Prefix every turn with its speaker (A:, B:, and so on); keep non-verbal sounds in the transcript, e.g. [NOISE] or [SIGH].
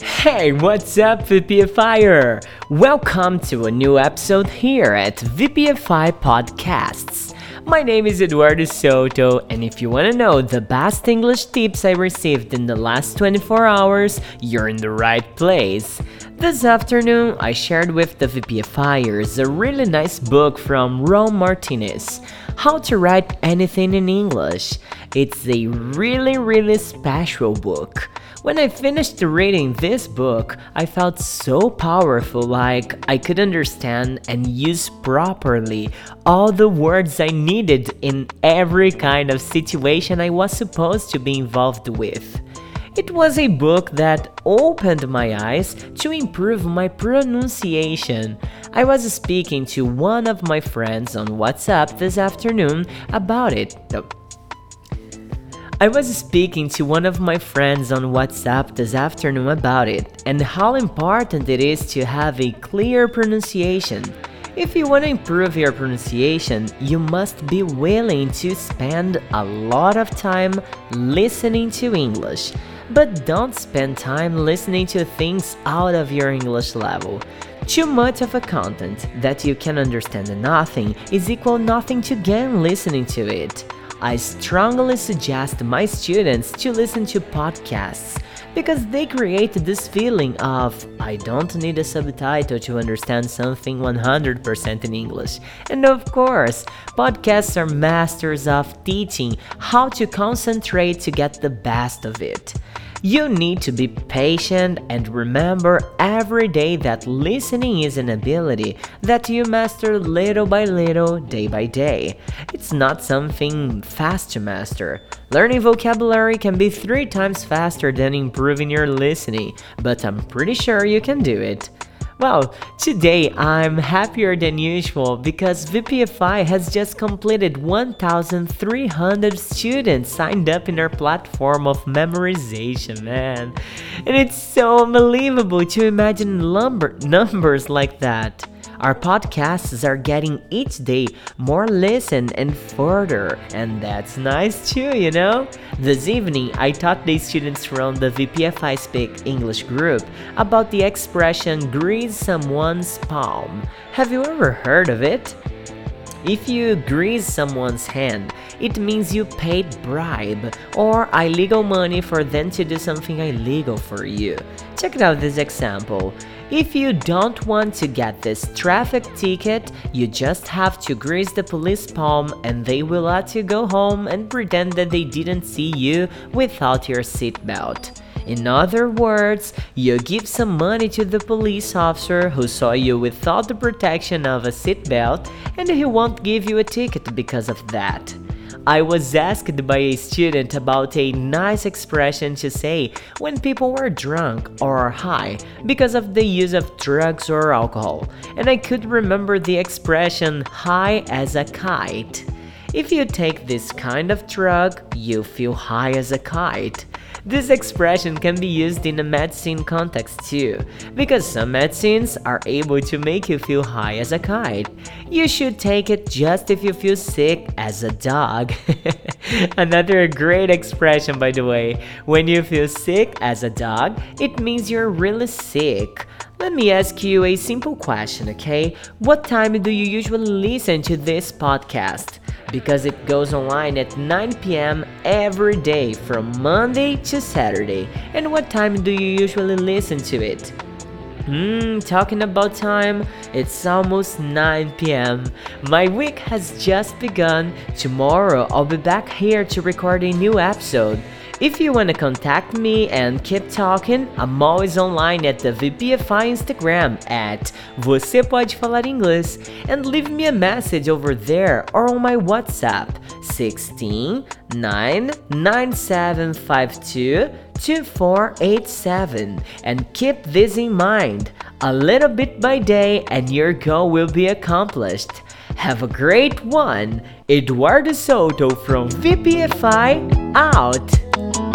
A: Hey, what's up, VPFIers? Welcome to a new episode here at VPFI Podcasts. My name is Eduardo Soto, and if you want to know the best English tips I received in the last 24 hours, you're in the right place. This afternoon, I shared with the VPFIers a really nice book from Ron Martinez How to Write Anything in English. It's a really, really special book. When I finished reading this book, I felt so powerful like I could understand and use properly all the words I needed in every kind of situation I was supposed to be involved with. It was a book that opened my eyes to improve my pronunciation. I was speaking to one of my friends on WhatsApp this afternoon about it. I was speaking to one of my friends on WhatsApp this afternoon about it and how important it is to have a clear pronunciation. If you want to improve your pronunciation, you must be willing to spend a lot of time listening to English. But don't spend time listening to things out of your English level. Too much of a content that you can understand nothing is equal nothing to gain listening to it. I strongly suggest my students to listen to podcasts because they create this feeling of I don't need a subtitle to understand something 100% in English. And of course, podcasts are masters of teaching how to concentrate to get the best of it. You need to be patient and remember every day that listening is an ability that you master little by little, day by day. It's not something fast to master. Learning vocabulary can be three times faster than improving your listening, but I'm pretty sure you can do it. Well, today I'm happier than usual because VPFI has just completed 1,300 students signed up in our platform of memorization, man. And it's so unbelievable to imagine lumber [LAUGHS] numbers like that. Our podcasts are getting each day more listened and further, and that's nice too, you know? This evening, I taught the students from the VPFI Speak English group about the expression grease someone's palm. Have you ever heard of it? If you grease someone's hand, it means you paid bribe or illegal money for them to do something illegal for you. Check out this example. If you don't want to get this traffic ticket, you just have to grease the police palm and they will let you go home and pretend that they didn't see you without your seatbelt. In other words, you give some money to the police officer who saw you without the protection of a seatbelt and he won't give you a ticket because of that. I was asked by a student about a nice expression to say when people were drunk or high because of the use of drugs or alcohol, and I could remember the expression high as a kite. If you take this kind of drug, you feel high as a kite. This expression can be used in a medicine context too, because some medicines are able to make you feel high as a kite. You should take it just if you feel sick as a dog. [LAUGHS] Another great expression, by the way. When you feel sick as a dog, it means you're really sick. Let me ask you a simple question, okay? What time do you usually listen to this podcast? Because it goes online at 9 p.m. every day from Monday to Saturday. And what time do you usually listen to it? Hmm, talking about time, it's almost 9 pm. My week has just begun. Tomorrow I'll be back here to record a new episode. If you want to contact me and keep talking, I'm always online at the VPFI Instagram at Você Pode Falar Inglês and leave me a message over there or on my WhatsApp 16 99752 2487 and keep this in mind a little bit by day and your goal will be accomplished. Have a great one. Eduardo Soto from VPFI out.